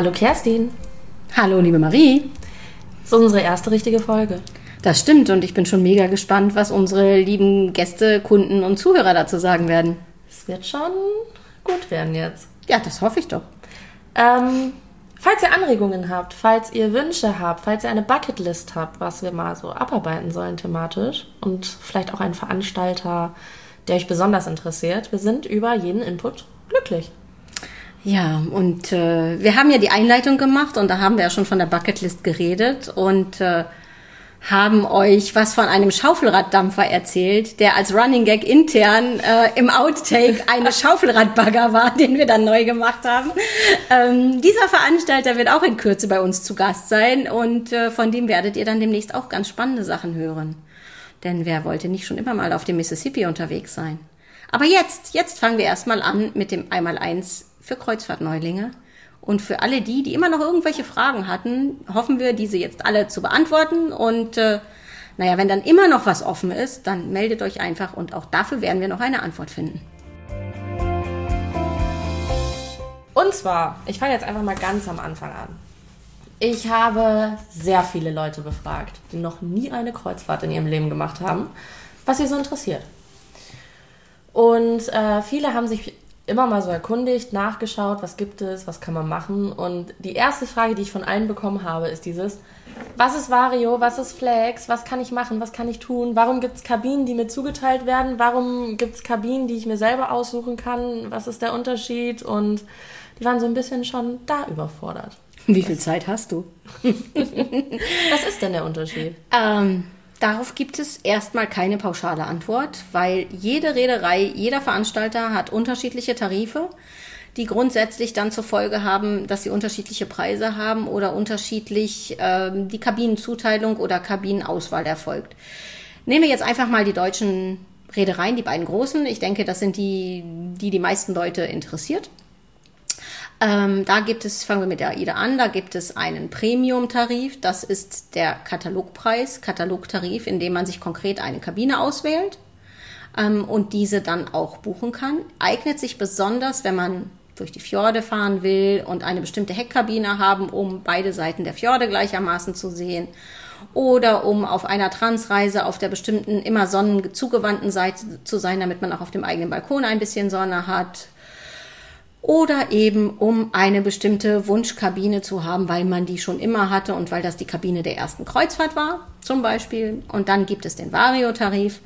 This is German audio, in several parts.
Hallo Kerstin. Hallo liebe Marie. Das ist unsere erste richtige Folge. Das stimmt und ich bin schon mega gespannt, was unsere lieben Gäste, Kunden und Zuhörer dazu sagen werden. Es wird schon gut werden jetzt. Ja, das hoffe ich doch. Ähm, falls ihr Anregungen habt, falls ihr Wünsche habt, falls ihr eine Bucketlist habt, was wir mal so abarbeiten sollen thematisch und vielleicht auch einen Veranstalter, der euch besonders interessiert, wir sind über jeden Input glücklich. Ja, und äh, wir haben ja die Einleitung gemacht und da haben wir ja schon von der Bucketlist geredet und äh, haben euch was von einem Schaufelraddampfer erzählt, der als Running Gag intern äh, im Outtake eine Schaufelradbagger war, den wir dann neu gemacht haben. Ähm, dieser Veranstalter wird auch in Kürze bei uns zu Gast sein und äh, von dem werdet ihr dann demnächst auch ganz spannende Sachen hören. Denn wer wollte nicht schon immer mal auf dem Mississippi unterwegs sein? Aber jetzt, jetzt fangen wir erstmal an mit dem Einmaleins für Kreuzfahrtneulinge. Und für alle die, die immer noch irgendwelche Fragen hatten, hoffen wir, diese jetzt alle zu beantworten. Und äh, naja, wenn dann immer noch was offen ist, dann meldet euch einfach und auch dafür werden wir noch eine Antwort finden. Und zwar, ich fange jetzt einfach mal ganz am Anfang an. Ich habe sehr viele Leute befragt, die noch nie eine Kreuzfahrt in ihrem Leben gemacht haben, was sie so interessiert. Und äh, viele haben sich immer mal so erkundigt, nachgeschaut, was gibt es, was kann man machen. Und die erste Frage, die ich von allen bekommen habe, ist dieses, was ist Vario, was ist Flex, was kann ich machen, was kann ich tun, warum gibt es Kabinen, die mir zugeteilt werden, warum gibt es Kabinen, die ich mir selber aussuchen kann, was ist der Unterschied und die waren so ein bisschen schon da überfordert. Wie viel Zeit hast du? was ist denn der Unterschied? Ähm, Darauf gibt es erstmal keine pauschale Antwort, weil jede Reederei, jeder Veranstalter hat unterschiedliche Tarife, die grundsätzlich dann zur Folge haben, dass sie unterschiedliche Preise haben oder unterschiedlich ähm, die Kabinenzuteilung oder Kabinenauswahl erfolgt. Nehmen wir jetzt einfach mal die deutschen Reedereien, die beiden großen. Ich denke, das sind die, die die meisten Leute interessiert. Ähm, da gibt es, fangen wir mit der AIDA an, da gibt es einen Premium-Tarif. Das ist der Katalogpreis, Katalogtarif, in dem man sich konkret eine Kabine auswählt ähm, und diese dann auch buchen kann. Eignet sich besonders, wenn man durch die Fjorde fahren will und eine bestimmte Heckkabine haben, um beide Seiten der Fjorde gleichermaßen zu sehen oder um auf einer Transreise auf der bestimmten immer sonnenzugewandten Seite zu sein, damit man auch auf dem eigenen Balkon ein bisschen Sonne hat oder eben um eine bestimmte Wunschkabine zu haben, weil man die schon immer hatte und weil das die Kabine der ersten Kreuzfahrt war, zum Beispiel. Und dann gibt es den Vario-Tarif,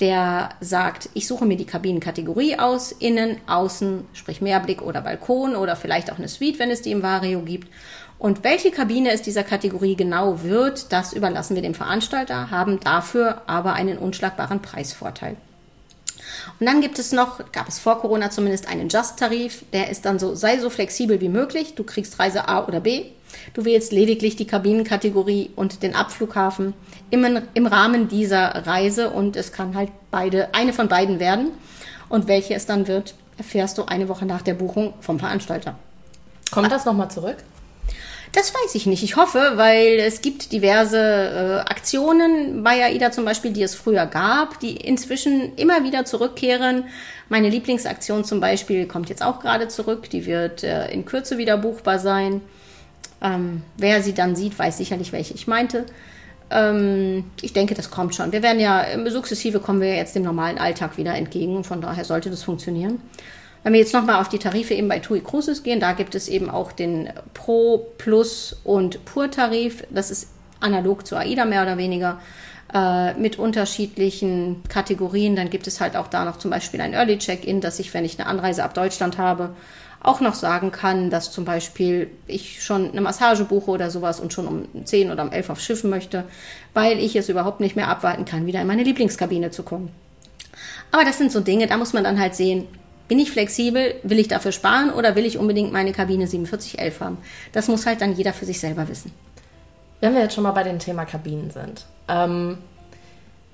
der sagt, ich suche mir die Kabinenkategorie aus, innen, außen, sprich Mehrblick oder Balkon oder vielleicht auch eine Suite, wenn es die im Vario gibt. Und welche Kabine es dieser Kategorie genau wird, das überlassen wir dem Veranstalter, haben dafür aber einen unschlagbaren Preisvorteil. Und dann gibt es noch, gab es vor Corona zumindest einen Just-Tarif, der ist dann so, sei so flexibel wie möglich. Du kriegst Reise A oder B. Du wählst lediglich die Kabinenkategorie und den Abflughafen im, im Rahmen dieser Reise und es kann halt beide, eine von beiden werden. Und welche es dann wird, erfährst du eine Woche nach der Buchung vom Veranstalter. Kommt das nochmal zurück? Das weiß ich nicht. Ich hoffe, weil es gibt diverse äh, Aktionen bei AIDA zum Beispiel, die es früher gab, die inzwischen immer wieder zurückkehren. Meine Lieblingsaktion zum Beispiel kommt jetzt auch gerade zurück. Die wird äh, in Kürze wieder buchbar sein. Ähm, wer sie dann sieht, weiß sicherlich, welche ich meinte. Ähm, ich denke, das kommt schon. Wir werden ja, sukzessive kommen wir jetzt dem normalen Alltag wieder entgegen. Von daher sollte das funktionieren. Wenn wir jetzt nochmal auf die Tarife eben bei TUI Cruises gehen, da gibt es eben auch den Pro, Plus und Pur-Tarif. Das ist analog zu AIDA mehr oder weniger äh, mit unterschiedlichen Kategorien. Dann gibt es halt auch da noch zum Beispiel ein Early Check-in, dass ich, wenn ich eine Anreise ab Deutschland habe, auch noch sagen kann, dass zum Beispiel ich schon eine Massage buche oder sowas und schon um 10 oder um 11 aufs Schiff möchte, weil ich es überhaupt nicht mehr abwarten kann, wieder in meine Lieblingskabine zu kommen. Aber das sind so Dinge, da muss man dann halt sehen, bin ich flexibel? Will ich dafür sparen oder will ich unbedingt meine Kabine 4711 haben? Das muss halt dann jeder für sich selber wissen. Wenn wir jetzt schon mal bei dem Thema Kabinen sind. Ähm,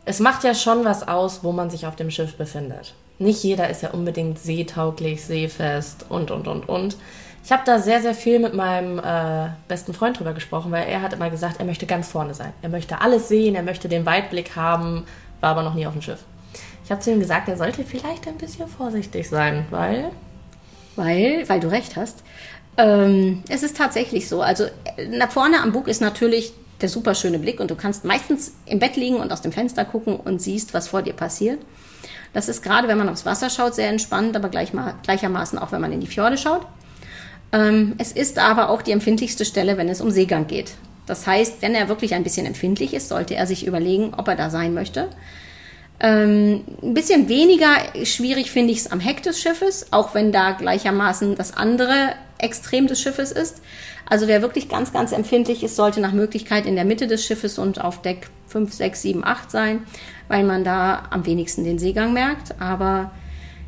es macht ja schon was aus, wo man sich auf dem Schiff befindet. Nicht jeder ist ja unbedingt seetauglich, seefest und, und, und, und. Ich habe da sehr, sehr viel mit meinem äh, besten Freund drüber gesprochen, weil er hat immer gesagt, er möchte ganz vorne sein. Er möchte alles sehen, er möchte den Weitblick haben, war aber noch nie auf dem Schiff. Habe zu ihm gesagt, er sollte vielleicht ein bisschen vorsichtig sein, weil. Weil, weil du recht hast. Ähm, es ist tatsächlich so. Also nach vorne am Bug ist natürlich der super schöne Blick und du kannst meistens im Bett liegen und aus dem Fenster gucken und siehst, was vor dir passiert. Das ist gerade, wenn man aufs Wasser schaut, sehr entspannend, aber gleich gleichermaßen auch, wenn man in die Fjorde schaut. Ähm, es ist aber auch die empfindlichste Stelle, wenn es um Seegang geht. Das heißt, wenn er wirklich ein bisschen empfindlich ist, sollte er sich überlegen, ob er da sein möchte. Ähm, ein bisschen weniger schwierig finde ich es am Heck des Schiffes, auch wenn da gleichermaßen das andere Extrem des Schiffes ist. Also wer wirklich ganz, ganz empfindlich ist, sollte nach Möglichkeit in der Mitte des Schiffes und auf Deck 5, 6, 7, 8 sein, weil man da am wenigsten den Seegang merkt. Aber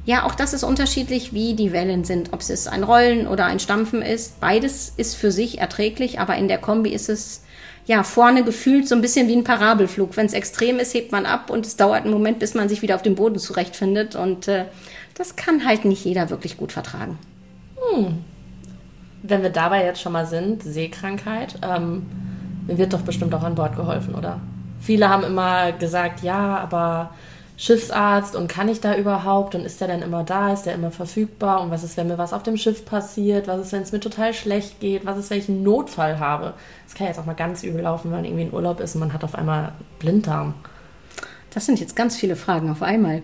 ja, auch das ist unterschiedlich, wie die Wellen sind. Ob es ein Rollen oder ein Stampfen ist. Beides ist für sich erträglich, aber in der Kombi ist es ja vorne gefühlt so ein bisschen wie ein Parabelflug. Wenn es extrem ist, hebt man ab und es dauert einen Moment, bis man sich wieder auf dem Boden zurechtfindet. Und äh, das kann halt nicht jeder wirklich gut vertragen. Hm. Wenn wir dabei jetzt schon mal sind, Seekrankheit, ähm, wird doch bestimmt auch an Bord geholfen, oder? Viele haben immer gesagt, ja, aber Schiffsarzt und kann ich da überhaupt und ist der denn immer da, ist der immer verfügbar und was ist, wenn mir was auf dem Schiff passiert, was ist, wenn es mir total schlecht geht, was ist, wenn ich einen Notfall habe. Das kann jetzt auch mal ganz übel laufen, wenn man irgendwie in Urlaub ist und man hat auf einmal Blinddarm. Das sind jetzt ganz viele Fragen auf einmal.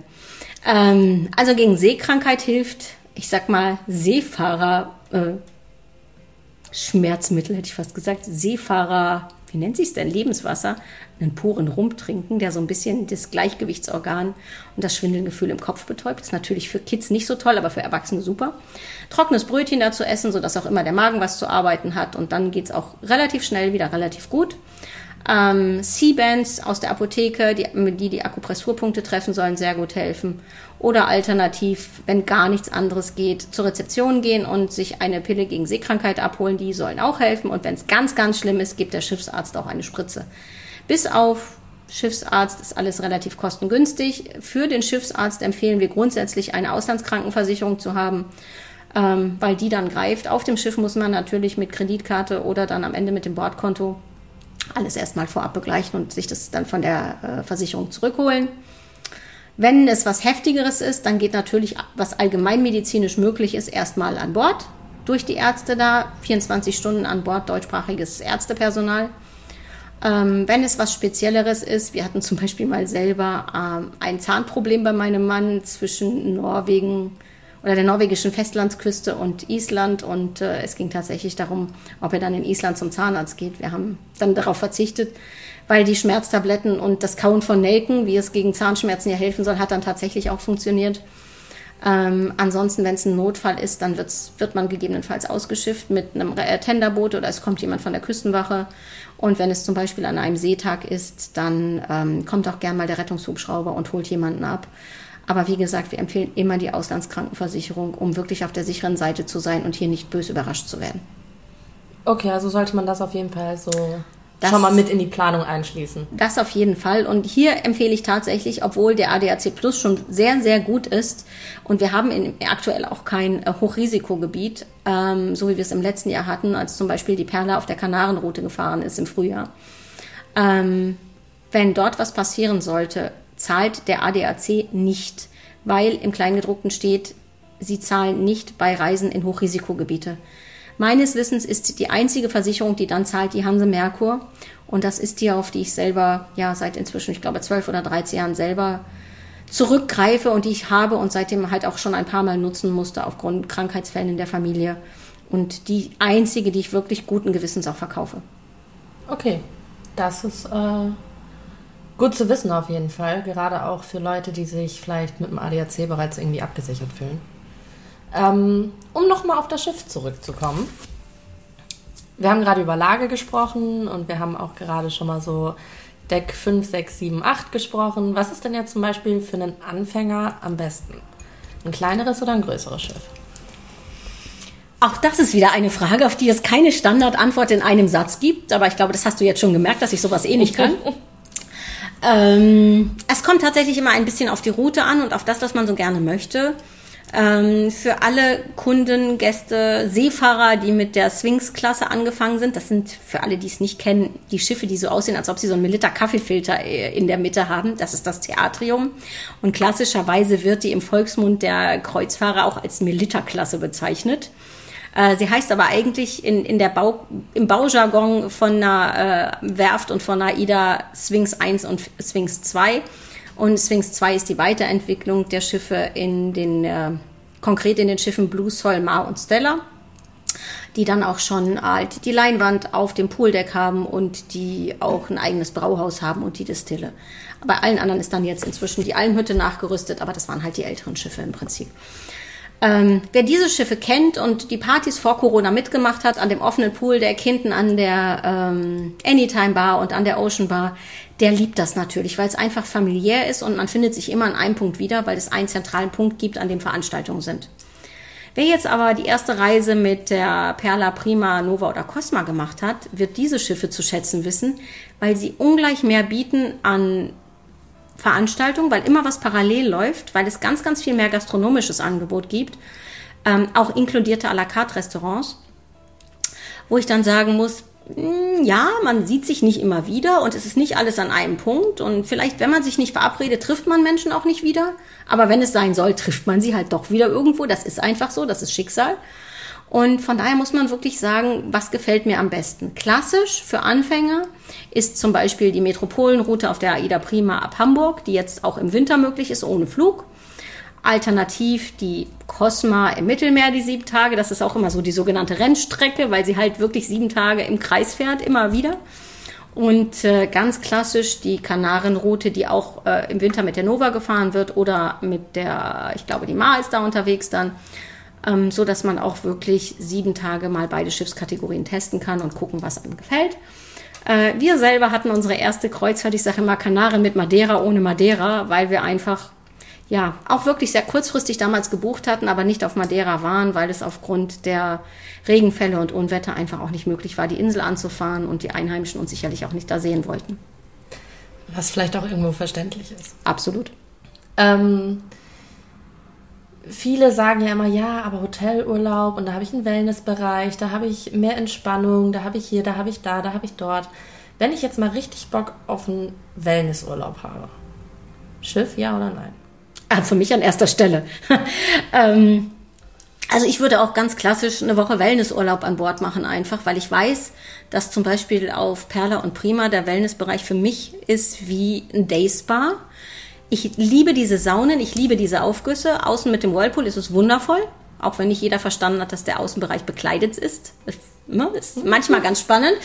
Ähm, also gegen Seekrankheit hilft, ich sag mal, Seefahrer äh, Schmerzmittel, hätte ich fast gesagt, Seefahrer wie nennt sich es denn, Lebenswasser, einen puren Rum trinken, der so ein bisschen das Gleichgewichtsorgan und das Schwindelgefühl im Kopf betäubt. ist natürlich für Kids nicht so toll, aber für Erwachsene super. Trockenes Brötchen dazu essen, sodass auch immer der Magen was zu arbeiten hat und dann geht es auch relativ schnell wieder relativ gut. Ähm, C-Bands aus der Apotheke, die, die die Akupressurpunkte treffen sollen, sehr gut helfen. Oder alternativ, wenn gar nichts anderes geht, zur Rezeption gehen und sich eine Pille gegen Seekrankheit abholen. Die sollen auch helfen. Und wenn es ganz, ganz schlimm ist, gibt der Schiffsarzt auch eine Spritze. Bis auf Schiffsarzt ist alles relativ kostengünstig. Für den Schiffsarzt empfehlen wir grundsätzlich eine Auslandskrankenversicherung zu haben, ähm, weil die dann greift. Auf dem Schiff muss man natürlich mit Kreditkarte oder dann am Ende mit dem Bordkonto alles erstmal vorab begleichen und sich das dann von der äh, Versicherung zurückholen. Wenn es was Heftigeres ist, dann geht natürlich, was allgemeinmedizinisch möglich ist, erstmal an Bord durch die Ärzte da. 24 Stunden an Bord, deutschsprachiges Ärztepersonal. Ähm, wenn es was Spezielleres ist, wir hatten zum Beispiel mal selber ähm, ein Zahnproblem bei meinem Mann zwischen Norwegen oder der norwegischen Festlandsküste und Island und äh, es ging tatsächlich darum, ob er dann in Island zum Zahnarzt geht. Wir haben dann darauf verzichtet, weil die Schmerztabletten und das Kauen von Nelken, wie es gegen Zahnschmerzen ja helfen soll, hat dann tatsächlich auch funktioniert. Ähm, ansonsten, wenn es ein Notfall ist, dann wird's, wird man gegebenenfalls ausgeschifft mit einem äh, Tenderboot oder es kommt jemand von der Küstenwache. Und wenn es zum Beispiel an einem Seetag ist, dann ähm, kommt auch gern mal der Rettungshubschrauber und holt jemanden ab. Aber wie gesagt, wir empfehlen immer die Auslandskrankenversicherung, um wirklich auf der sicheren Seite zu sein und hier nicht böse überrascht zu werden. Okay, also sollte man das auf jeden Fall so das, schon mal mit in die Planung einschließen. Das auf jeden Fall. Und hier empfehle ich tatsächlich, obwohl der ADAC Plus schon sehr, sehr gut ist und wir haben in, aktuell auch kein äh, Hochrisikogebiet, ähm, so wie wir es im letzten Jahr hatten, als zum Beispiel die Perla auf der Kanarenroute gefahren ist im Frühjahr. Ähm, wenn dort was passieren sollte, zahlt der ADAC nicht, weil im Kleingedruckten steht, sie zahlen nicht bei Reisen in Hochrisikogebiete. Meines Wissens ist die einzige Versicherung, die dann zahlt, die Hanse Merkur. Und das ist die, auf die ich selber, ja, seit inzwischen, ich glaube, zwölf oder dreizehn Jahren selber zurückgreife und die ich habe und seitdem halt auch schon ein paar Mal nutzen musste aufgrund Krankheitsfällen in der Familie. Und die einzige, die ich wirklich guten Gewissens auch verkaufe. Okay, das ist äh, gut zu wissen auf jeden Fall. Gerade auch für Leute, die sich vielleicht mit dem ADAC bereits irgendwie abgesichert fühlen. Ähm, um nochmal auf das Schiff zurückzukommen. Wir haben gerade über Lage gesprochen und wir haben auch gerade schon mal so Deck 5, 6, 7, 8 gesprochen. Was ist denn jetzt zum Beispiel für einen Anfänger am besten? Ein kleineres oder ein größeres Schiff? Auch das ist wieder eine Frage, auf die es keine Standardantwort in einem Satz gibt. Aber ich glaube, das hast du jetzt schon gemerkt, dass ich sowas eh nicht kann. ähm, es kommt tatsächlich immer ein bisschen auf die Route an und auf das, was man so gerne möchte. Ähm, für alle Kunden, Gäste, Seefahrer, die mit der Sphinx-Klasse angefangen sind, das sind für alle, die es nicht kennen, die Schiffe, die so aussehen, als ob sie so einen Militer Kaffeefilter äh, in der Mitte haben. Das ist das Theatrium. Und klassischerweise wird die im Volksmund der Kreuzfahrer auch als Militer-Klasse bezeichnet. Äh, sie heißt aber eigentlich in, in der Bau, im Baujargon von einer äh, Werft und von AIDA Sphinx 1 und Sphinx 2. Und Sphinx 2 ist die Weiterentwicklung der Schiffe in den, äh, konkret in den Schiffen Blue Sol, Mar und Stella die dann auch schon halt die Leinwand auf dem Pooldeck haben und die auch ein eigenes Brauhaus haben und die Distille. Bei allen anderen ist dann jetzt inzwischen die Almhütte nachgerüstet, aber das waren halt die älteren Schiffe im Prinzip. Ähm, wer diese Schiffe kennt und die Partys vor Corona mitgemacht hat, an dem offenen Pooldeck hinten an der ähm, Anytime Bar und an der Ocean Bar, der liebt das natürlich, weil es einfach familiär ist und man findet sich immer an einem Punkt wieder, weil es einen zentralen Punkt gibt, an dem Veranstaltungen sind. Wer jetzt aber die erste Reise mit der Perla Prima, Nova oder Cosma gemacht hat, wird diese Schiffe zu schätzen wissen, weil sie ungleich mehr bieten an Veranstaltungen, weil immer was parallel läuft, weil es ganz, ganz viel mehr gastronomisches Angebot gibt, ähm, auch inkludierte à la carte Restaurants, wo ich dann sagen muss, hm, ja, man sieht sich nicht immer wieder und es ist nicht alles an einem Punkt. Und vielleicht, wenn man sich nicht verabredet, trifft man Menschen auch nicht wieder. Aber wenn es sein soll, trifft man sie halt doch wieder irgendwo. Das ist einfach so, das ist Schicksal. Und von daher muss man wirklich sagen, was gefällt mir am besten. Klassisch für Anfänger ist zum Beispiel die Metropolenroute auf der AIDA Prima ab Hamburg, die jetzt auch im Winter möglich ist, ohne Flug. Alternativ die Cosma im Mittelmeer, die sieben Tage. Das ist auch immer so die sogenannte Rennstrecke, weil sie halt wirklich sieben Tage im Kreis fährt, immer wieder. Und äh, ganz klassisch die Kanarenroute, die auch äh, im Winter mit der Nova gefahren wird oder mit der, ich glaube, die Ma ist da unterwegs dann, ähm, so dass man auch wirklich sieben Tage mal beide Schiffskategorien testen kann und gucken, was einem gefällt. Äh, wir selber hatten unsere erste Kreuzfahrt, ich sage immer Kanaren mit Madeira ohne Madeira, weil wir einfach ja, auch wirklich sehr kurzfristig damals gebucht hatten, aber nicht auf Madeira waren, weil es aufgrund der Regenfälle und Unwetter einfach auch nicht möglich war, die Insel anzufahren und die Einheimischen uns sicherlich auch nicht da sehen wollten. Was vielleicht auch irgendwo verständlich ist. Absolut. Ähm, viele sagen ja immer, ja, aber Hotelurlaub und da habe ich einen Wellnessbereich, da habe ich mehr Entspannung, da habe ich hier, da habe ich da, da habe ich dort. Wenn ich jetzt mal richtig Bock auf einen Wellnessurlaub habe, Schiff, ja oder nein? Ah, für mich an erster Stelle. ähm, also ich würde auch ganz klassisch eine Woche Wellnessurlaub an Bord machen, einfach, weil ich weiß, dass zum Beispiel auf Perla und Prima der Wellnessbereich für mich ist wie ein Dayspa. Ich liebe diese Saunen, ich liebe diese Aufgüsse. Außen mit dem Whirlpool ist es wundervoll, auch wenn nicht jeder verstanden hat, dass der Außenbereich bekleidet ist. Das ne, ist manchmal ganz spannend.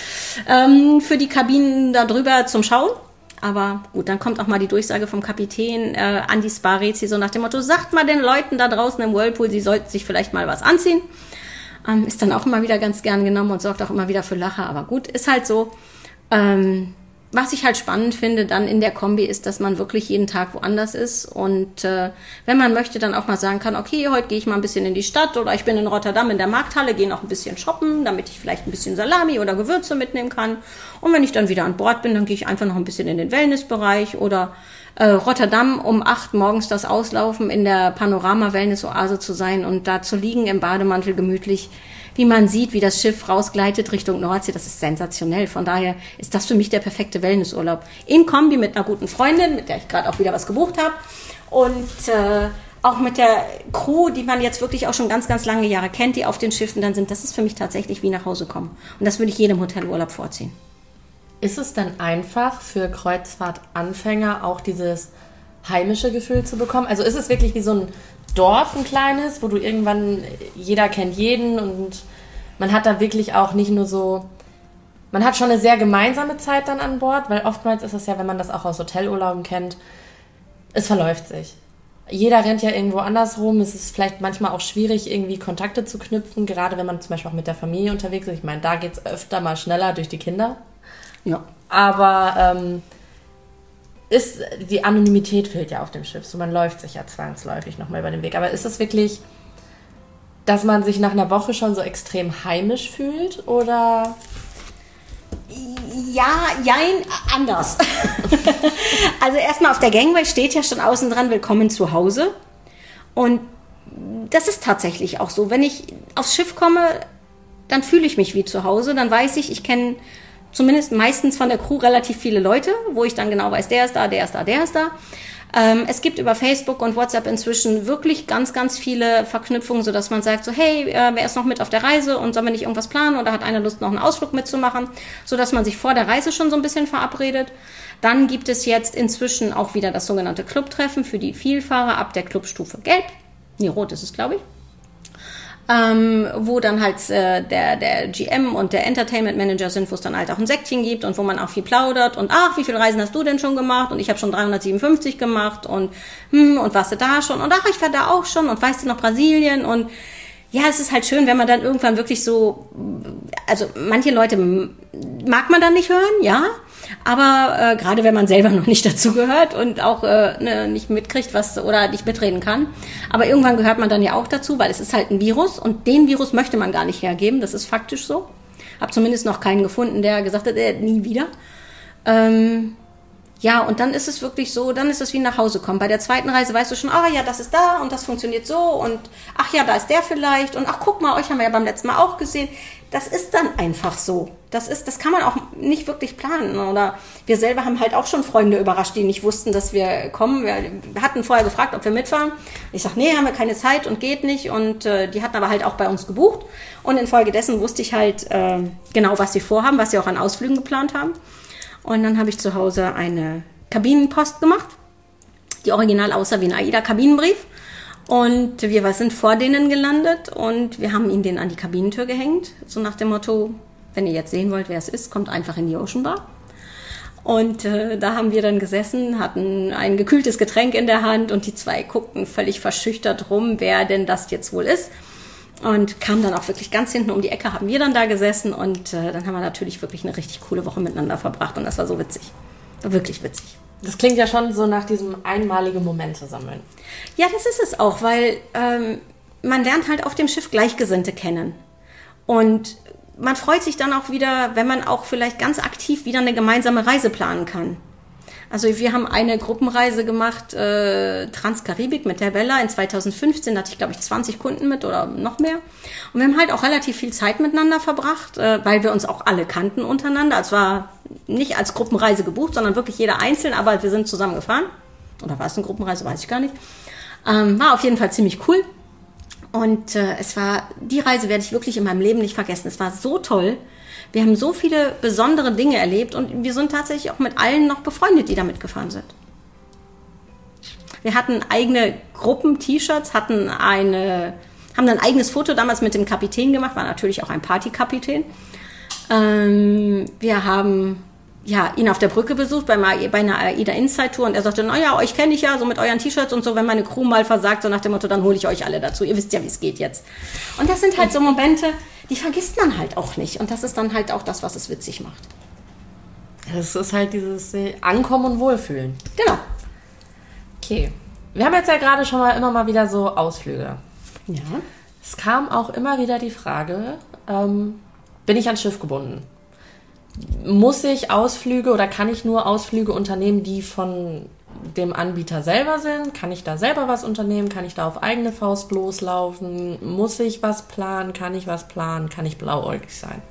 Ähm, für die Kabinen da drüber zum Schauen. Aber gut, dann kommt auch mal die Durchsage vom Kapitän äh, an die Spa-Rezi, so nach dem Motto, sagt mal den Leuten da draußen im Whirlpool, sie sollten sich vielleicht mal was anziehen. Ähm, ist dann auch immer wieder ganz gern genommen und sorgt auch immer wieder für Lacher. Aber gut, ist halt so. Ähm, was ich halt spannend finde dann in der Kombi ist, dass man wirklich jeden Tag woanders ist und äh, wenn man möchte, dann auch mal sagen kann, okay, heute gehe ich mal ein bisschen in die Stadt oder ich bin in Rotterdam in der Markthalle, gehe noch ein bisschen shoppen, damit ich vielleicht ein bisschen Salami oder Gewürze mitnehmen kann. Und wenn ich dann wieder an Bord bin, dann gehe ich einfach noch ein bisschen in den Wellnessbereich oder äh, Rotterdam um acht morgens das Auslaufen in der Panorama-Wellness-Oase zu sein und da zu liegen im Bademantel gemütlich wie man sieht, wie das Schiff rausgleitet Richtung Nordsee. Das ist sensationell. Von daher ist das für mich der perfekte Wellnessurlaub. In Kombi mit einer guten Freundin, mit der ich gerade auch wieder was gebucht habe. Und äh, auch mit der Crew, die man jetzt wirklich auch schon ganz, ganz lange Jahre kennt, die auf den Schiffen dann sind. Das ist für mich tatsächlich wie nach Hause kommen. Und das würde ich jedem Hotelurlaub vorziehen. Ist es denn einfach für Kreuzfahrtanfänger auch dieses heimische Gefühl zu bekommen? Also ist es wirklich wie so ein Dorf, ein kleines, wo du irgendwann, jeder kennt jeden und man hat da wirklich auch nicht nur so, man hat schon eine sehr gemeinsame Zeit dann an Bord, weil oftmals ist es ja, wenn man das auch aus Hotelurlauben kennt, es verläuft sich. Jeder rennt ja irgendwo anders rum. Es ist vielleicht manchmal auch schwierig, irgendwie Kontakte zu knüpfen, gerade wenn man zum Beispiel auch mit der Familie unterwegs ist. Ich meine, da geht es öfter mal schneller durch die Kinder. Ja. Aber ähm, ist, die Anonymität fehlt ja auf dem Schiff. So, man läuft sich ja zwangsläufig nochmal über den Weg. Aber ist es wirklich, dass man sich nach einer Woche schon so extrem heimisch fühlt oder? Ja, jein, anders. also erstmal auf der Gangway steht ja schon außen dran, willkommen zu Hause. Und das ist tatsächlich auch so. Wenn ich aufs Schiff komme, dann fühle ich mich wie zu Hause. Dann weiß ich, ich kenne zumindest meistens von der Crew relativ viele Leute, wo ich dann genau weiß, der ist da, der ist da, der ist da. Ähm, es gibt über Facebook und WhatsApp inzwischen wirklich ganz, ganz viele Verknüpfungen, sodass man sagt so, hey, äh, wer ist noch mit auf der Reise und sollen wir nicht irgendwas planen oder hat einer Lust, noch einen Ausflug mitzumachen, sodass man sich vor der Reise schon so ein bisschen verabredet. Dann gibt es jetzt inzwischen auch wieder das sogenannte Clubtreffen für die Vielfahrer ab der Clubstufe Gelb. Nee, rot ist es, glaube ich ähm, wo dann halt äh, der, der GM und der Entertainment Manager sind, wo es dann halt auch ein Säckchen gibt und wo man auch viel plaudert und ach, wie viele Reisen hast du denn schon gemacht? Und ich habe schon 357 gemacht und hm, und warst du da schon? Und ach, ich war da auch schon und weißt du noch Brasilien? Und ja, es ist halt schön, wenn man dann irgendwann wirklich so, also manche Leute mag man dann nicht hören, ja, aber äh, gerade wenn man selber noch nicht dazugehört und auch äh, ne, nicht mitkriegt, was oder nicht mitreden kann. Aber irgendwann gehört man dann ja auch dazu, weil es ist halt ein Virus und den Virus möchte man gar nicht hergeben. Das ist faktisch so. Hab zumindest noch keinen gefunden, der gesagt hat, äh, nie wieder. Ähm, ja, und dann ist es wirklich so, dann ist es wie nach Hause kommen. Bei der zweiten Reise weißt du schon, ah ja, das ist da und das funktioniert so und ach ja, da ist der vielleicht und ach guck mal, euch haben wir ja beim letzten Mal auch gesehen. Das ist dann einfach so. Das ist, das kann man auch nicht wirklich planen. Oder wir selber haben halt auch schon Freunde überrascht, die nicht wussten, dass wir kommen. Wir hatten vorher gefragt, ob wir mitfahren. Ich sag, nee, haben wir keine Zeit und geht nicht. Und äh, die hatten aber halt auch bei uns gebucht. Und infolgedessen wusste ich halt äh, genau, was sie vorhaben, was sie auch an Ausflügen geplant haben. Und dann habe ich zu Hause eine Kabinenpost gemacht, die original aussah wie ein AIDA-Kabinenbrief. Und wir sind vor denen gelandet und wir haben ihn den an die Kabinentür gehängt, so nach dem Motto, wenn ihr jetzt sehen wollt, wer es ist, kommt einfach in die Ocean Bar. Und äh, da haben wir dann gesessen, hatten ein gekühltes Getränk in der Hand und die zwei guckten völlig verschüchtert rum, wer denn das jetzt wohl ist. Und kam dann auch wirklich ganz hinten um die Ecke, haben wir dann da gesessen und äh, dann haben wir natürlich wirklich eine richtig coole Woche miteinander verbracht und das war so witzig. War wirklich witzig. Das klingt ja schon so nach diesem einmaligen Momente sammeln. Ja, das ist es auch, weil ähm, man lernt halt auf dem Schiff Gleichgesinnte kennen. Und man freut sich dann auch wieder, wenn man auch vielleicht ganz aktiv wieder eine gemeinsame Reise planen kann. Also wir haben eine Gruppenreise gemacht, äh, Transkaribik mit der Bella in 2015, da hatte ich glaube ich 20 Kunden mit oder noch mehr. Und wir haben halt auch relativ viel Zeit miteinander verbracht, äh, weil wir uns auch alle kannten untereinander. Es war nicht als Gruppenreise gebucht, sondern wirklich jeder einzeln, aber wir sind zusammen gefahren. Oder war es eine Gruppenreise, weiß ich gar nicht. Ähm, war auf jeden Fall ziemlich cool. Und äh, es war, die Reise werde ich wirklich in meinem Leben nicht vergessen. Es war so toll. Wir haben so viele besondere Dinge erlebt und wir sind tatsächlich auch mit allen noch befreundet, die da mitgefahren sind. Wir hatten eigene Gruppen-T-Shirts, hatten eine, haben ein eigenes Foto damals mit dem Kapitän gemacht, war natürlich auch ein Partykapitän. Ähm, wir haben ja, ihn auf der Brücke besucht bei, einer AIDA Inside Tour und er sagte, naja, euch kenne ich ja, so mit euren T-Shirts und so, wenn meine Crew mal versagt, so nach dem Motto, dann hole ich euch alle dazu. Ihr wisst ja, wie es geht jetzt. Und das sind halt so Momente, die vergisst man halt auch nicht. Und das ist dann halt auch das, was es witzig macht. Es ist halt dieses äh, Ankommen und Wohlfühlen. Genau. Okay. Wir haben jetzt ja gerade schon mal immer mal wieder so Ausflüge. Ja. Es kam auch immer wieder die Frage, ähm, bin ich ans Schiff gebunden? Muss ich Ausflüge oder kann ich nur Ausflüge unternehmen, die von dem Anbieter selber sind? Kann ich da selber was unternehmen? Kann ich da auf eigene Faust loslaufen? Muss ich was planen? Kann ich was planen? Kann ich blauäugig sein?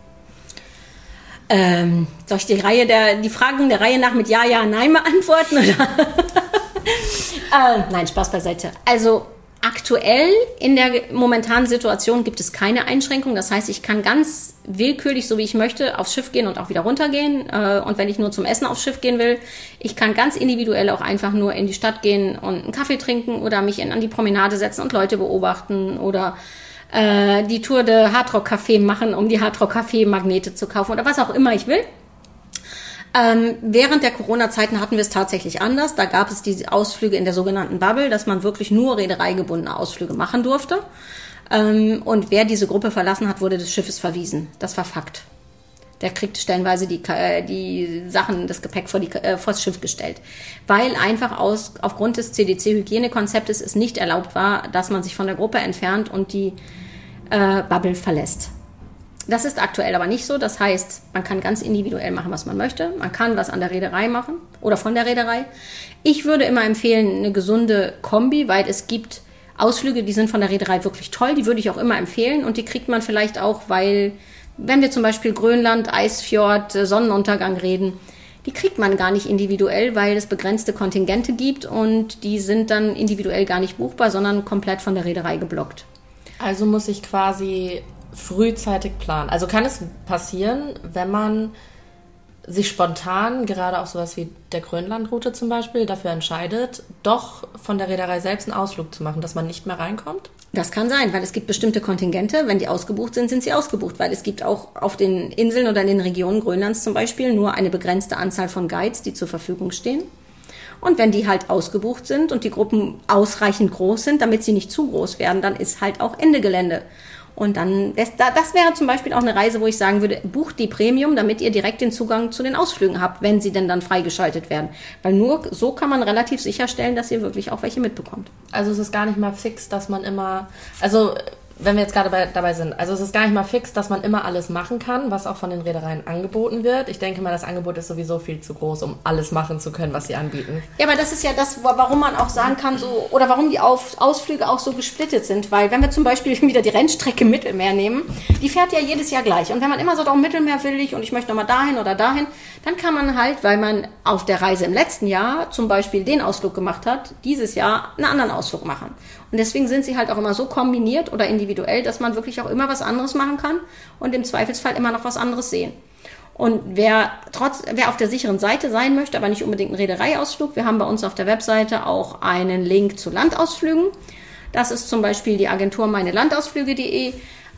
Ähm, soll ich die Reihe der, die Fragen der Reihe nach mit Ja, Ja, Nein beantworten? Oder? äh, nein, Spaß beiseite. Also aktuell in der momentanen Situation gibt es keine Einschränkung. Das heißt, ich kann ganz willkürlich, so wie ich möchte, aufs Schiff gehen und auch wieder runtergehen. Äh, und wenn ich nur zum Essen aufs Schiff gehen will, ich kann ganz individuell auch einfach nur in die Stadt gehen und einen Kaffee trinken oder mich an die Promenade setzen und Leute beobachten oder äh, die Tour de Hardrock Café machen, um die Hardrock Café Magnete zu kaufen oder was auch immer ich will. Ähm, während der Corona-Zeiten hatten wir es tatsächlich anders. Da gab es diese Ausflüge in der sogenannten Bubble, dass man wirklich nur reedereigebundene Ausflüge machen durfte. Ähm, und wer diese Gruppe verlassen hat, wurde des Schiffes verwiesen. Das war Fakt. Der kriegt stellenweise die, äh, die Sachen, das Gepäck vor, die, äh, vor das Schiff gestellt. Weil einfach aus, aufgrund des CDC-Hygienekonzeptes es nicht erlaubt war, dass man sich von der Gruppe entfernt und die äh, Bubble verlässt. Das ist aktuell aber nicht so. Das heißt, man kann ganz individuell machen, was man möchte. Man kann was an der Reederei machen oder von der Reederei. Ich würde immer empfehlen, eine gesunde Kombi, weil es gibt Ausflüge, die sind von der Reederei wirklich toll. Die würde ich auch immer empfehlen und die kriegt man vielleicht auch, weil, wenn wir zum Beispiel Grönland, Eisfjord, Sonnenuntergang reden, die kriegt man gar nicht individuell, weil es begrenzte Kontingente gibt und die sind dann individuell gar nicht buchbar, sondern komplett von der Reederei geblockt. Also muss ich quasi frühzeitig planen. Also kann es passieren, wenn man sich spontan, gerade auch sowas wie der Grönlandroute zum Beispiel, dafür entscheidet, doch von der Reederei selbst einen Ausflug zu machen, dass man nicht mehr reinkommt? Das kann sein, weil es gibt bestimmte Kontingente. Wenn die ausgebucht sind, sind sie ausgebucht, weil es gibt auch auf den Inseln oder in den Regionen Grönlands zum Beispiel nur eine begrenzte Anzahl von Guides, die zur Verfügung stehen. Und wenn die halt ausgebucht sind und die Gruppen ausreichend groß sind, damit sie nicht zu groß werden, dann ist halt auch Ende Gelände. Und dann, das, das wäre zum Beispiel auch eine Reise, wo ich sagen würde, bucht die Premium, damit ihr direkt den Zugang zu den Ausflügen habt, wenn sie denn dann freigeschaltet werden. Weil nur so kann man relativ sicherstellen, dass ihr wirklich auch welche mitbekommt. Also es ist gar nicht mal fix, dass man immer, also wenn wir jetzt gerade bei, dabei sind, also es ist gar nicht mal fix, dass man immer alles machen kann, was auch von den Reedereien angeboten wird. Ich denke mal, das Angebot ist sowieso viel zu groß, um alles machen zu können, was sie anbieten. Ja, aber das ist ja das, warum man auch sagen kann, so, oder warum die Auf, Ausflüge auch so gesplittet sind. Weil wenn wir zum Beispiel wieder die Rennstrecke Mittelmeer nehmen, die fährt ja jedes Jahr gleich. Und wenn man immer sagt, oh, Mittelmeer will ich und ich möchte nochmal dahin oder dahin, dann kann man halt, weil man auf der Reise im letzten Jahr zum Beispiel den Ausflug gemacht hat, dieses Jahr einen anderen Ausflug machen. Und deswegen sind sie halt auch immer so kombiniert oder individuell, dass man wirklich auch immer was anderes machen kann und im Zweifelsfall immer noch was anderes sehen. Und wer trotz, wer auf der sicheren Seite sein möchte, aber nicht unbedingt einen Reedereiausflug, wir haben bei uns auf der Webseite auch einen Link zu Landausflügen. Das ist zum Beispiel die Agentur meinelandausflüge.de.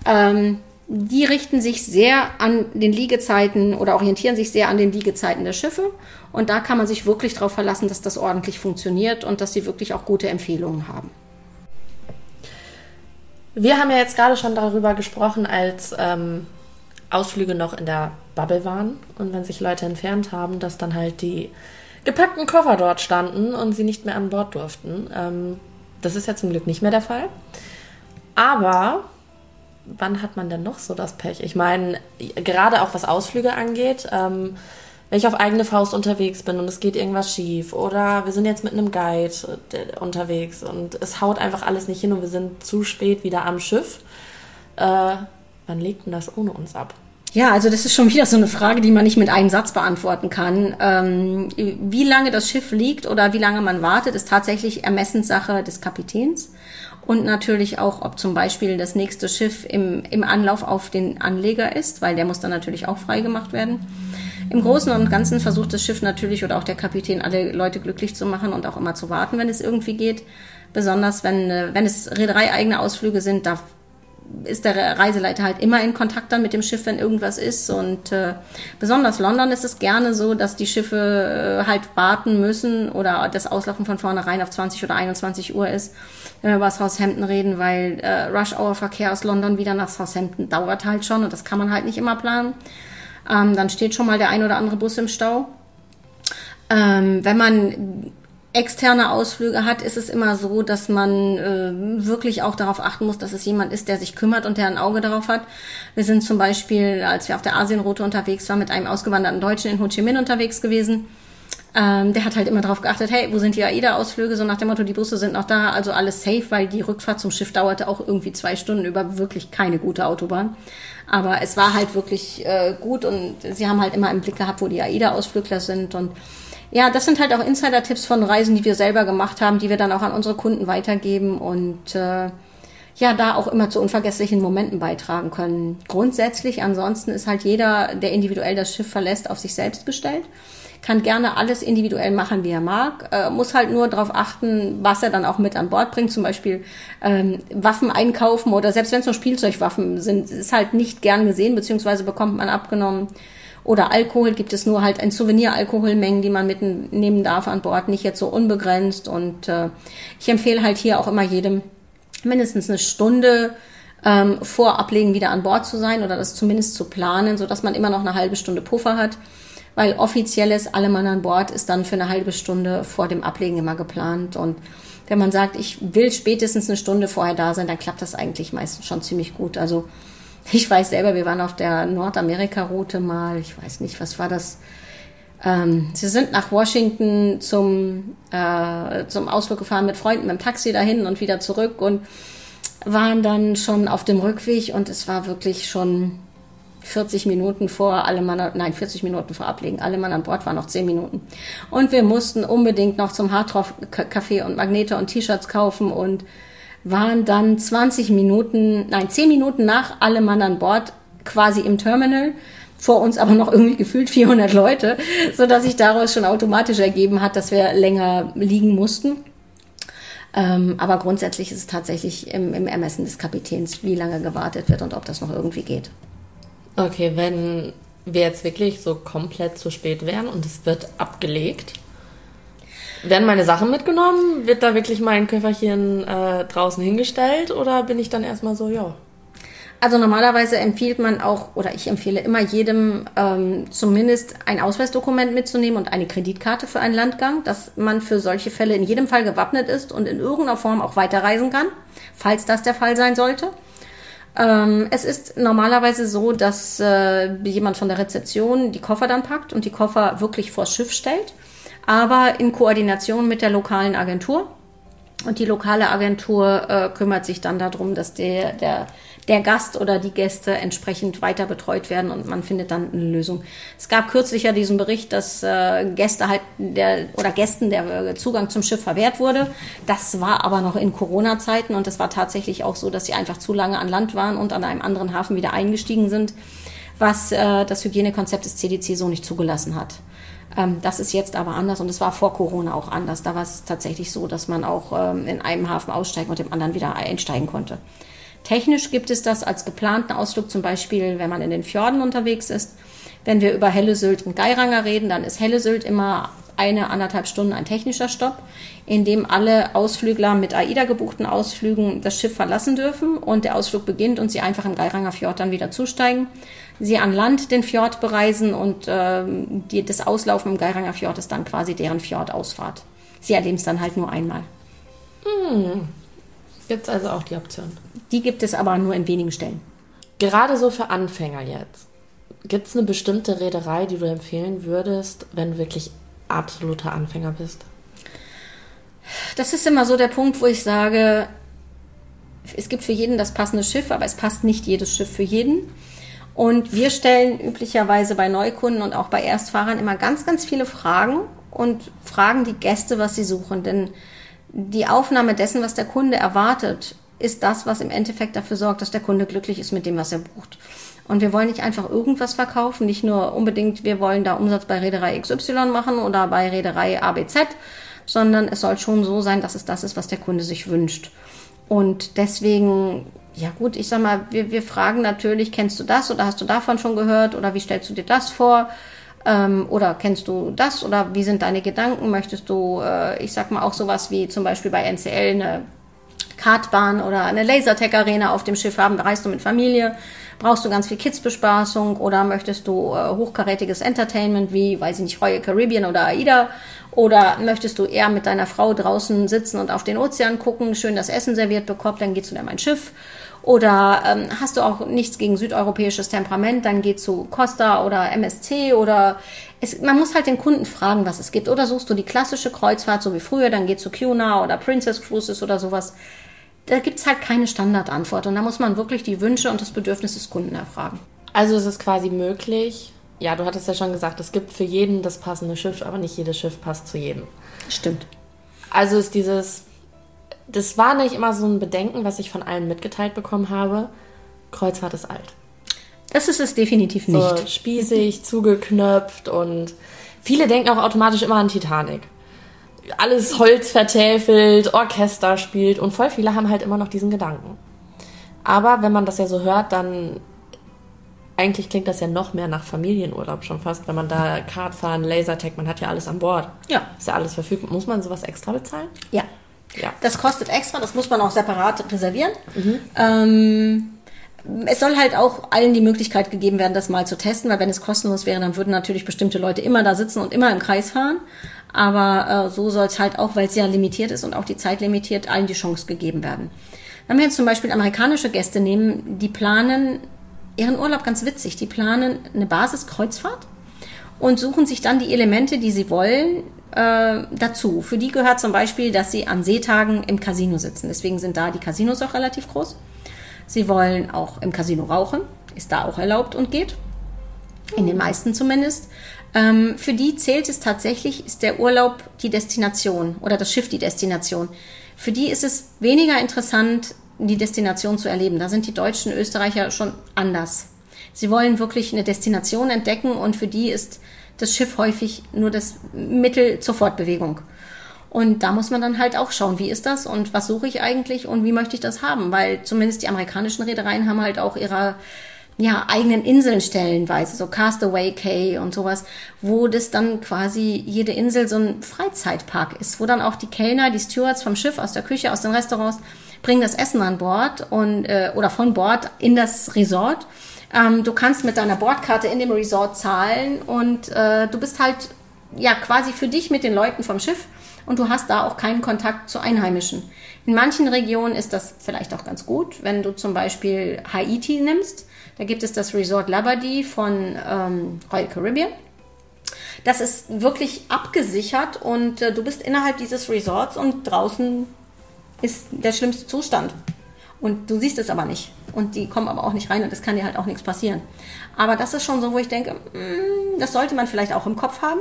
Ähm, die richten sich sehr an den Liegezeiten oder orientieren sich sehr an den Liegezeiten der Schiffe. Und da kann man sich wirklich darauf verlassen, dass das ordentlich funktioniert und dass sie wirklich auch gute Empfehlungen haben. Wir haben ja jetzt gerade schon darüber gesprochen, als ähm, Ausflüge noch in der Bubble waren und wenn sich Leute entfernt haben, dass dann halt die gepackten Koffer dort standen und sie nicht mehr an Bord durften. Ähm, das ist ja zum Glück nicht mehr der Fall. Aber wann hat man denn noch so das Pech? Ich meine, gerade auch was Ausflüge angeht, ähm, wenn ich auf eigene Faust unterwegs bin und es geht irgendwas schief oder wir sind jetzt mit einem Guide äh, unterwegs und es haut einfach alles nicht hin und wir sind zu spät wieder am Schiff, äh, wann legt denn das ohne uns ab? Ja, also das ist schon wieder so eine Frage, die man nicht mit einem Satz beantworten kann. Ähm, wie lange das Schiff liegt oder wie lange man wartet, ist tatsächlich Ermessenssache des Kapitäns. Und natürlich auch, ob zum Beispiel das nächste Schiff im, im Anlauf auf den Anleger ist, weil der muss dann natürlich auch freigemacht werden. Im Großen und Ganzen versucht das Schiff natürlich oder auch der Kapitän alle Leute glücklich zu machen und auch immer zu warten, wenn es irgendwie geht. Besonders wenn, äh, wenn es Reederei-eigene Ausflüge sind, da ist der Reiseleiter halt immer in Kontakt dann mit dem Schiff, wenn irgendwas ist. Und äh, besonders London ist es gerne so, dass die Schiffe äh, halt warten müssen oder das Auslaufen von vornherein auf 20 oder 21 Uhr ist, wenn wir über Southampton reden, weil äh, Rush-Hour-Verkehr aus London wieder nach Southampton dauert halt schon und das kann man halt nicht immer planen. Ähm, dann steht schon mal der ein oder andere Bus im Stau. Ähm, wenn man externe Ausflüge hat, ist es immer so, dass man äh, wirklich auch darauf achten muss, dass es jemand ist, der sich kümmert und der ein Auge darauf hat. Wir sind zum Beispiel, als wir auf der Asienroute unterwegs waren, mit einem ausgewanderten Deutschen in Ho Chi Minh unterwegs gewesen. Ähm, der hat halt immer darauf geachtet, hey, wo sind die AIDA-Ausflüge? So nach dem Motto, die Busse sind noch da, also alles safe, weil die Rückfahrt zum Schiff dauerte auch irgendwie zwei Stunden über wirklich keine gute Autobahn. Aber es war halt wirklich äh, gut und sie haben halt immer im Blick gehabt, wo die AIDA-Ausflügler sind. Und ja, das sind halt auch Insider-Tipps von Reisen, die wir selber gemacht haben, die wir dann auch an unsere Kunden weitergeben und äh, ja, da auch immer zu unvergesslichen Momenten beitragen können. Grundsätzlich ansonsten ist halt jeder, der individuell das Schiff verlässt, auf sich selbst gestellt kann gerne alles individuell machen, wie er mag, äh, muss halt nur darauf achten, was er dann auch mit an Bord bringt, zum Beispiel ähm, Waffen einkaufen oder selbst wenn es nur Spielzeugwaffen sind, ist halt nicht gern gesehen, beziehungsweise bekommt man abgenommen. Oder Alkohol gibt es nur halt ein Souvenir-Alkoholmengen, die man mitnehmen darf an Bord, nicht jetzt so unbegrenzt. Und äh, ich empfehle halt hier auch immer jedem mindestens eine Stunde ähm, vor Ablegen wieder an Bord zu sein oder das zumindest zu planen, so dass man immer noch eine halbe Stunde Puffer hat weil offizielles Alle Mann an Bord ist dann für eine halbe Stunde vor dem Ablegen immer geplant. Und wenn man sagt, ich will spätestens eine Stunde vorher da sein, dann klappt das eigentlich meistens schon ziemlich gut. Also ich weiß selber, wir waren auf der Nordamerika-Route mal, ich weiß nicht, was war das? Ähm, sie sind nach Washington zum, äh, zum Ausflug gefahren mit Freunden mit dem Taxi dahin und wieder zurück und waren dann schon auf dem Rückweg und es war wirklich schon 40 Minuten vor alle Mann, nein, 40 Minuten vor Ablegen. Alle Mann an Bord waren noch 10 Minuten. Und wir mussten unbedingt noch zum Hardrock Café und Magnete und T-Shirts kaufen und waren dann 20 Minuten, nein, 10 Minuten nach alle Mann an Bord quasi im Terminal. Vor uns aber noch irgendwie gefühlt 400 Leute, so dass sich daraus schon automatisch ergeben hat, dass wir länger liegen mussten. Ähm, aber grundsätzlich ist es tatsächlich im, im Ermessen des Kapitäns, wie lange gewartet wird und ob das noch irgendwie geht. Okay, wenn wir jetzt wirklich so komplett zu spät wären und es wird abgelegt, werden meine Sachen mitgenommen? Wird da wirklich mein Köfferchen äh, draußen hingestellt oder bin ich dann erstmal so, ja, also normalerweise empfiehlt man auch, oder ich empfehle immer jedem ähm, zumindest ein Ausweisdokument mitzunehmen und eine Kreditkarte für einen Landgang, dass man für solche Fälle in jedem Fall gewappnet ist und in irgendeiner Form auch weiterreisen kann, falls das der Fall sein sollte. Ähm, es ist normalerweise so, dass äh, jemand von der Rezeption die Koffer dann packt und die Koffer wirklich vors Schiff stellt, aber in Koordination mit der lokalen Agentur. Und die lokale Agentur äh, kümmert sich dann darum, dass der, der der Gast oder die Gäste entsprechend weiter betreut werden und man findet dann eine Lösung. Es gab kürzlich ja diesen Bericht, dass äh, Gäste halt der oder Gästen der äh, Zugang zum Schiff verwehrt wurde. Das war aber noch in Corona-Zeiten und es war tatsächlich auch so, dass sie einfach zu lange an Land waren und an einem anderen Hafen wieder eingestiegen sind, was äh, das Hygienekonzept des CDC so nicht zugelassen hat. Ähm, das ist jetzt aber anders und es war vor Corona auch anders. Da war es tatsächlich so, dass man auch ähm, in einem Hafen aussteigen und im anderen wieder einsteigen konnte. Technisch gibt es das als geplanten Ausflug, zum Beispiel, wenn man in den Fjorden unterwegs ist. Wenn wir über Helle Sylt und Geiranger reden, dann ist Helle Sylt immer eine, anderthalb Stunden ein technischer Stopp, in dem alle Ausflügler mit AIDA gebuchten Ausflügen das Schiff verlassen dürfen und der Ausflug beginnt und sie einfach im Geiranger Fjord dann wieder zusteigen. Sie an Land den Fjord bereisen und äh, die, das Auslaufen im Geiranger Fjord ist dann quasi deren Fjordausfahrt. Sie erleben es dann halt nur einmal. Hm. Gibt es also auch die Option? Die gibt es aber nur in wenigen Stellen. Gerade so für Anfänger jetzt. Gibt es eine bestimmte Reederei, die du empfehlen würdest, wenn du wirklich absoluter Anfänger bist? Das ist immer so der Punkt, wo ich sage, es gibt für jeden das passende Schiff, aber es passt nicht jedes Schiff für jeden. Und wir stellen üblicherweise bei Neukunden und auch bei Erstfahrern immer ganz, ganz viele Fragen und fragen die Gäste, was sie suchen. Denn die Aufnahme dessen, was der Kunde erwartet, ist das, was im Endeffekt dafür sorgt, dass der Kunde glücklich ist mit dem, was er bucht. Und wir wollen nicht einfach irgendwas verkaufen, nicht nur unbedingt, wir wollen da Umsatz bei Reederei XY machen oder bei Reederei ABZ, sondern es soll schon so sein, dass es das ist, was der Kunde sich wünscht. Und deswegen, ja gut, ich sag mal, wir, wir fragen natürlich, kennst du das oder hast du davon schon gehört oder wie stellst du dir das vor? Ähm, oder kennst du das? Oder wie sind deine Gedanken? Möchtest du, äh, ich sag mal, auch sowas wie zum Beispiel bei NCL eine Kartbahn oder eine Lasertag-Arena auf dem Schiff haben? Reist du mit Familie? Brauchst du ganz viel Kids-Bespaßung? Oder möchtest du äh, hochkarätiges Entertainment wie, weiß ich nicht, Royal Caribbean oder AIDA? Oder möchtest du eher mit deiner Frau draußen sitzen und auf den Ozean gucken, schön das Essen serviert bekommen, dann geht zu dir mein Schiff? Oder ähm, hast du auch nichts gegen südeuropäisches Temperament, dann geh zu Costa oder MSC oder es, man muss halt den Kunden fragen, was es gibt. Oder suchst du die klassische Kreuzfahrt, so wie früher, dann geh zu Cuna oder Princess Cruises oder sowas. Da gibt's halt keine Standardantwort und da muss man wirklich die Wünsche und das Bedürfnis des Kunden erfragen. Also es ist quasi möglich, ja, du hattest ja schon gesagt, es gibt für jeden das passende Schiff, aber nicht jedes Schiff passt zu jedem. Stimmt. Also ist dieses das war nicht immer so ein Bedenken, was ich von allen mitgeteilt bekommen habe. Kreuzfahrt ist alt. Das ist es definitiv nicht. So spießig, zugeknöpft und viele denken auch automatisch immer an Titanic. Alles Holz vertäfelt, Orchester spielt und voll viele haben halt immer noch diesen Gedanken. Aber wenn man das ja so hört, dann eigentlich klingt das ja noch mehr nach Familienurlaub schon fast, wenn man da Kart fahren, Lasertag, man hat ja alles an Bord. Ja. Ist ja alles verfügbar. Muss man sowas extra bezahlen? Ja. Ja. Das kostet extra, das muss man auch separat reservieren. Mhm. Ähm, es soll halt auch allen die Möglichkeit gegeben werden, das mal zu testen, weil wenn es kostenlos wäre, dann würden natürlich bestimmte Leute immer da sitzen und immer im Kreis fahren. Aber äh, so soll es halt auch, weil es ja limitiert ist und auch die Zeit limitiert, allen die Chance gegeben werden. Wenn wir jetzt zum Beispiel amerikanische Gäste nehmen, die planen ihren Urlaub ganz witzig. Die planen eine Basiskreuzfahrt und suchen sich dann die Elemente, die sie wollen, äh, dazu. Für die gehört zum Beispiel, dass sie an Seetagen im Casino sitzen. Deswegen sind da die Casinos auch relativ groß. Sie wollen auch im Casino rauchen. ist da auch erlaubt und geht. In den meisten zumindest. Ähm, für die zählt es tatsächlich, ist der Urlaub die Destination oder das Schiff die Destination. Für die ist es weniger interessant, die Destination zu erleben. Da sind die Deutschen, Österreicher schon anders. Sie wollen wirklich eine Destination entdecken und für die ist das Schiff häufig nur das Mittel zur Fortbewegung. Und da muss man dann halt auch schauen, wie ist das und was suche ich eigentlich und wie möchte ich das haben, weil zumindest die amerikanischen Reedereien haben halt auch ihre ja, eigenen Inseln stellenweise, so Castaway Cay und sowas, wo das dann quasi jede Insel so ein Freizeitpark ist, wo dann auch die Kellner, die Stewards vom Schiff, aus der Küche, aus den Restaurants bringen das Essen an Bord und äh, oder von Bord in das Resort. Ähm, du kannst mit deiner Bordkarte in dem Resort zahlen und äh, du bist halt ja quasi für dich mit den Leuten vom Schiff und du hast da auch keinen Kontakt zu Einheimischen. In manchen Regionen ist das vielleicht auch ganz gut, wenn du zum Beispiel Haiti nimmst. Da gibt es das Resort Labadie von ähm, Royal Caribbean. Das ist wirklich abgesichert und äh, du bist innerhalb dieses Resorts und draußen ist der schlimmste Zustand. Und du siehst es aber nicht. Und die kommen aber auch nicht rein und es kann dir halt auch nichts passieren. Aber das ist schon so, wo ich denke, mm, das sollte man vielleicht auch im Kopf haben.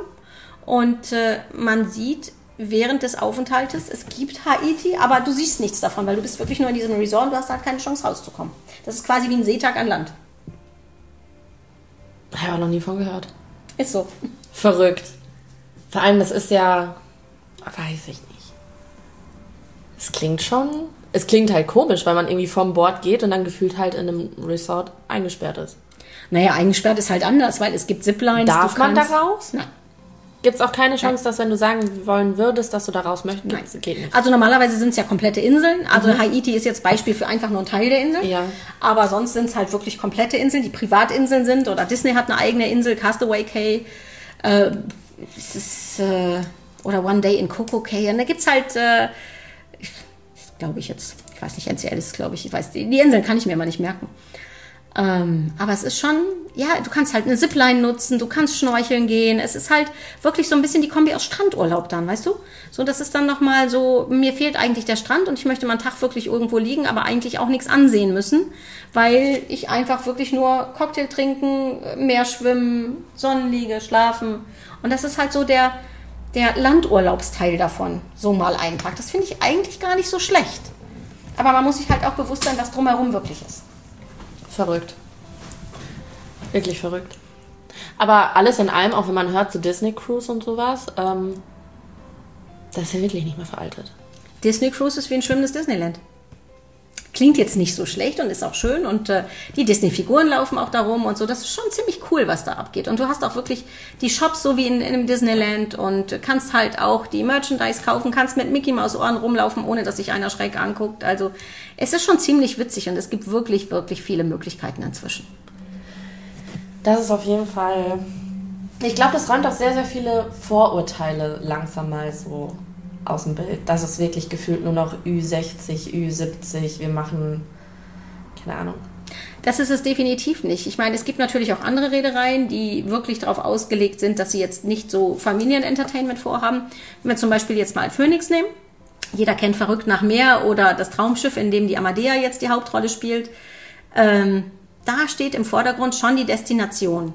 Und äh, man sieht während des Aufenthaltes, es gibt Haiti, aber du siehst nichts davon, weil du bist wirklich nur in diesem Resort und du hast halt keine Chance rauszukommen. Das ist quasi wie ein Seetag an Land. Habe ich auch noch nie von gehört. Ist so. Verrückt. Vor allem, das ist ja, weiß ich nicht. Es klingt schon, es klingt halt komisch, weil man irgendwie vom Bord geht und dann gefühlt halt in einem Resort eingesperrt ist. Naja, eingesperrt ist halt anders, weil es gibt Ziplines. Darf man da raus? Nein. Gibt es auch keine Chance, dass wenn du sagen wollen würdest, dass du da raus möchtest? Nein. Geht nicht. Also normalerweise sind es ja komplette Inseln. Also Haiti ist jetzt Beispiel für einfach nur ein Teil der Insel. Ja. Aber sonst sind es halt wirklich komplette Inseln, die Privatinseln sind. Oder Disney hat eine eigene Insel, Castaway Cay. Äh, es ist, äh, oder One Day in Coco Cay. Und da gibt's halt, äh, glaube ich jetzt, ich weiß nicht, NCL ist glaube ich, ich weiß, die, die Inseln kann ich mir immer nicht merken. Ähm, aber es ist schon, ja, du kannst halt eine Zipline nutzen, du kannst schnorcheln gehen. Es ist halt wirklich so ein bisschen die Kombi aus Strandurlaub dann, weißt du? So, das ist dann nochmal so, mir fehlt eigentlich der Strand und ich möchte mal einen Tag wirklich irgendwo liegen, aber eigentlich auch nichts ansehen müssen, weil ich einfach wirklich nur Cocktail trinken, Meer schwimmen, Sonnenliege, schlafen. Und das ist halt so der, der Landurlaubsteil davon, so mal Tag. Das finde ich eigentlich gar nicht so schlecht. Aber man muss sich halt auch bewusst sein, was drumherum wirklich ist. Verrückt. Wirklich verrückt. Aber alles in allem, auch wenn man hört, so Disney Cruise und sowas, ähm, das ist ja wirklich nicht mehr veraltet. Disney Cruise ist wie ein schwimmendes Disneyland. Klingt jetzt nicht so schlecht und ist auch schön und äh, die Disney-Figuren laufen auch da rum und so. Das ist schon ziemlich cool, was da abgeht. Und du hast auch wirklich die Shops so wie in, in Disneyland und kannst halt auch die Merchandise kaufen, kannst mit Mickey Maus Ohren rumlaufen, ohne dass sich einer schräg anguckt. Also es ist schon ziemlich witzig und es gibt wirklich, wirklich viele Möglichkeiten inzwischen. Das ist auf jeden Fall. Ich glaube, das räumt auch sehr, sehr viele Vorurteile langsam mal so aus dem Bild. Das ist wirklich gefühlt nur noch Ü60, Ü70. Wir machen. Keine Ahnung. Das ist es definitiv nicht. Ich meine, es gibt natürlich auch andere Reedereien, die wirklich darauf ausgelegt sind, dass sie jetzt nicht so Familienentertainment vorhaben. Wenn wir zum Beispiel jetzt mal Phoenix nehmen. Jeder kennt Verrückt nach Meer oder das Traumschiff, in dem die Amadea jetzt die Hauptrolle spielt. Ähm, da steht im Vordergrund schon die Destination.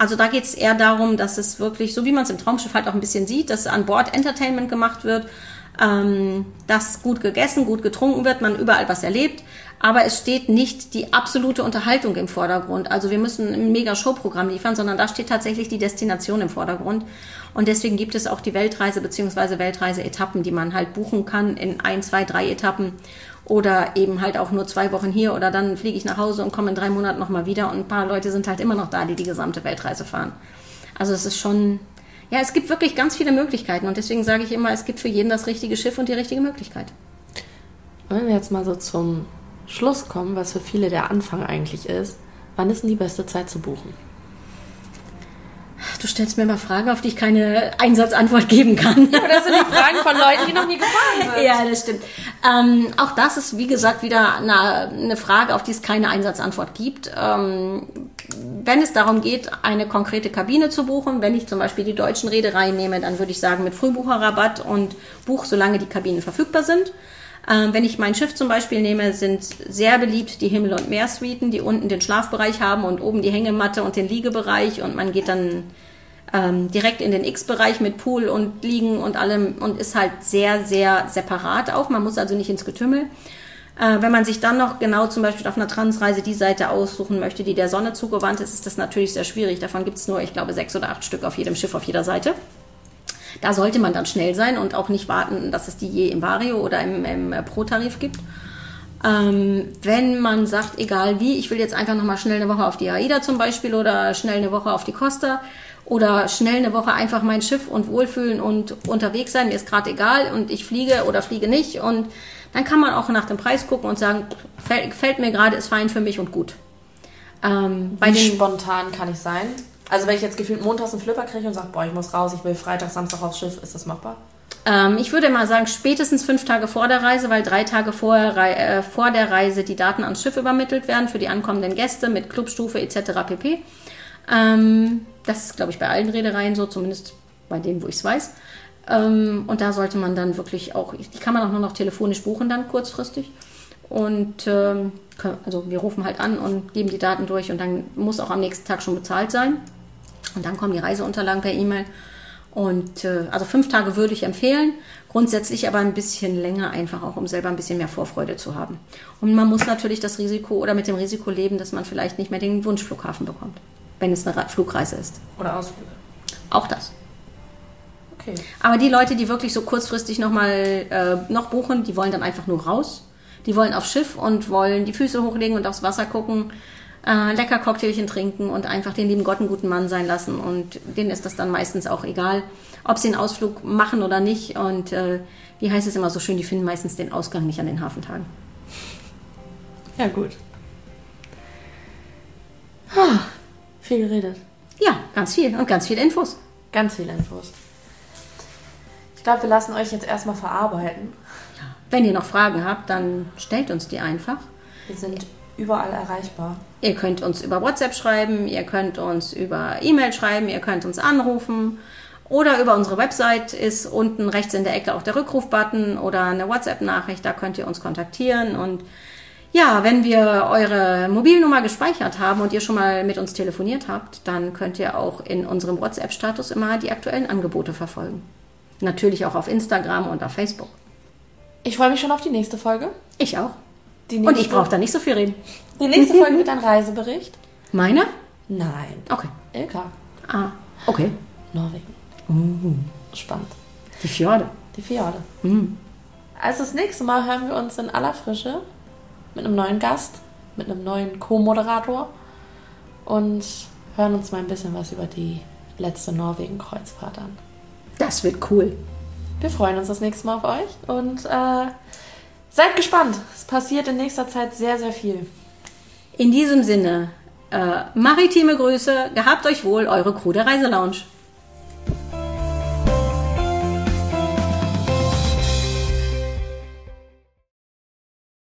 Also da geht es eher darum, dass es wirklich, so wie man es im Traumschiff halt auch ein bisschen sieht, dass an Bord Entertainment gemacht wird, ähm, dass gut gegessen, gut getrunken wird, man überall was erlebt. Aber es steht nicht die absolute Unterhaltung im Vordergrund. Also wir müssen ein mega Showprogramm liefern, sondern da steht tatsächlich die Destination im Vordergrund. Und deswegen gibt es auch die Weltreise bzw. Weltreise-Etappen, die man halt buchen kann in ein, zwei, drei Etappen. Oder eben halt auch nur zwei Wochen hier oder dann fliege ich nach Hause und komme in drei Monaten nochmal wieder und ein paar Leute sind halt immer noch da, die die gesamte Weltreise fahren. Also es ist schon, ja, es gibt wirklich ganz viele Möglichkeiten und deswegen sage ich immer, es gibt für jeden das richtige Schiff und die richtige Möglichkeit. Wenn wir jetzt mal so zum Schluss kommen, was für viele der Anfang eigentlich ist, wann ist denn die beste Zeit zu buchen? Du stellst mir mal Fragen, auf die ich keine Einsatzantwort geben kann. Das sind die Fragen von Leuten, die noch nie gefahren sind. Ja, das stimmt. Ähm, auch das ist, wie gesagt, wieder eine, eine Frage, auf die es keine Einsatzantwort gibt. Ähm, wenn es darum geht, eine konkrete Kabine zu buchen, wenn ich zum Beispiel die deutschen Reedereien nehme, dann würde ich sagen mit Frühbucherrabatt und Buch, solange die Kabinen verfügbar sind. Ähm, wenn ich mein Schiff zum Beispiel nehme, sind sehr beliebt die Himmel- und Meersuiten, die unten den Schlafbereich haben und oben die Hängematte und den Liegebereich und man geht dann ähm, direkt in den X-Bereich mit Pool und Liegen und allem und ist halt sehr, sehr separat auch. Man muss also nicht ins Getümmel. Äh, wenn man sich dann noch genau zum Beispiel auf einer Transreise die Seite aussuchen möchte, die der Sonne zugewandt ist, ist das natürlich sehr schwierig. Davon gibt es nur, ich glaube, sechs oder acht Stück auf jedem Schiff, auf jeder Seite. Da sollte man dann schnell sein und auch nicht warten, dass es die je im Vario oder im, im äh, Pro-Tarif gibt. Ähm, wenn man sagt, egal wie, ich will jetzt einfach nochmal schnell eine Woche auf die AIDA zum Beispiel oder schnell eine Woche auf die Costa oder schnell eine Woche einfach mein Schiff und wohlfühlen und unterwegs sein, mir ist gerade egal und ich fliege oder fliege nicht und dann kann man auch nach dem Preis gucken und sagen, gefällt mir gerade, ist fein für mich und gut. Ähm, Wie spontan kann ich sein? Also wenn ich jetzt gefühlt montags einen Flipper kriege und sage, boah, ich muss raus, ich will Freitag, Samstag aufs Schiff, ist das machbar? Ähm, ich würde mal sagen, spätestens fünf Tage vor der Reise, weil drei Tage vor, äh, vor der Reise die Daten ans Schiff übermittelt werden für die ankommenden Gäste mit Clubstufe etc. pp. Ähm, das ist, glaube ich, bei allen Reedereien so, zumindest bei denen, wo ich es weiß. Ähm, und da sollte man dann wirklich auch, die kann man auch nur noch telefonisch buchen dann kurzfristig. Und ähm, also wir rufen halt an und geben die Daten durch und dann muss auch am nächsten Tag schon bezahlt sein. Und dann kommen die Reiseunterlagen per E-Mail. Und äh, also fünf Tage würde ich empfehlen, grundsätzlich aber ein bisschen länger einfach auch, um selber ein bisschen mehr Vorfreude zu haben. Und man muss natürlich das Risiko oder mit dem Risiko leben, dass man vielleicht nicht mehr den Wunschflughafen bekommt, wenn es eine Flugreise ist. Oder Ausflüge. Auch das. Okay. Aber die Leute, die wirklich so kurzfristig nochmal äh, noch buchen, die wollen dann einfach nur raus. Die wollen aufs Schiff und wollen die Füße hochlegen und aufs Wasser gucken äh, lecker Cocktailchen trinken und einfach den lieben Gott einen guten Mann sein lassen. Und denen ist das dann meistens auch egal, ob sie einen Ausflug machen oder nicht. Und äh, wie heißt es immer so schön, die finden meistens den Ausgang nicht an den Hafentagen. Ja, gut. Oh, viel geredet. Ja, ganz viel und ganz viele Infos. Ganz viele Infos. Ich glaube, wir lassen euch jetzt erstmal verarbeiten. Ja. Wenn ihr noch Fragen habt, dann stellt uns die einfach. Wir sind überall erreichbar. Ihr könnt uns über WhatsApp schreiben, ihr könnt uns über E-Mail schreiben, ihr könnt uns anrufen oder über unsere Website ist unten rechts in der Ecke auch der Rückrufbutton oder eine WhatsApp-Nachricht, da könnt ihr uns kontaktieren und ja, wenn wir eure Mobilnummer gespeichert haben und ihr schon mal mit uns telefoniert habt, dann könnt ihr auch in unserem WhatsApp-Status immer die aktuellen Angebote verfolgen. Natürlich auch auf Instagram und auf Facebook. Ich freue mich schon auf die nächste Folge. Ich auch. Und ich brauche da nicht so viel reden. Die nächste Folge wird ein Reisebericht. Meine? Nein. Okay. Ilka. Ah, okay. Norwegen. Uh. Spannend. Die Fjorde. Die Fjorde. Mm. Also das nächste Mal hören wir uns in aller Frische mit einem neuen Gast, mit einem neuen Co-Moderator und hören uns mal ein bisschen was über die letzte Norwegen-Kreuzfahrt an. Das wird cool. Wir freuen uns das nächste Mal auf euch und äh, Seid gespannt. Es passiert in nächster Zeit sehr, sehr viel. In diesem Sinne, äh, maritime Grüße, gehabt euch wohl, eure der Reiselounge.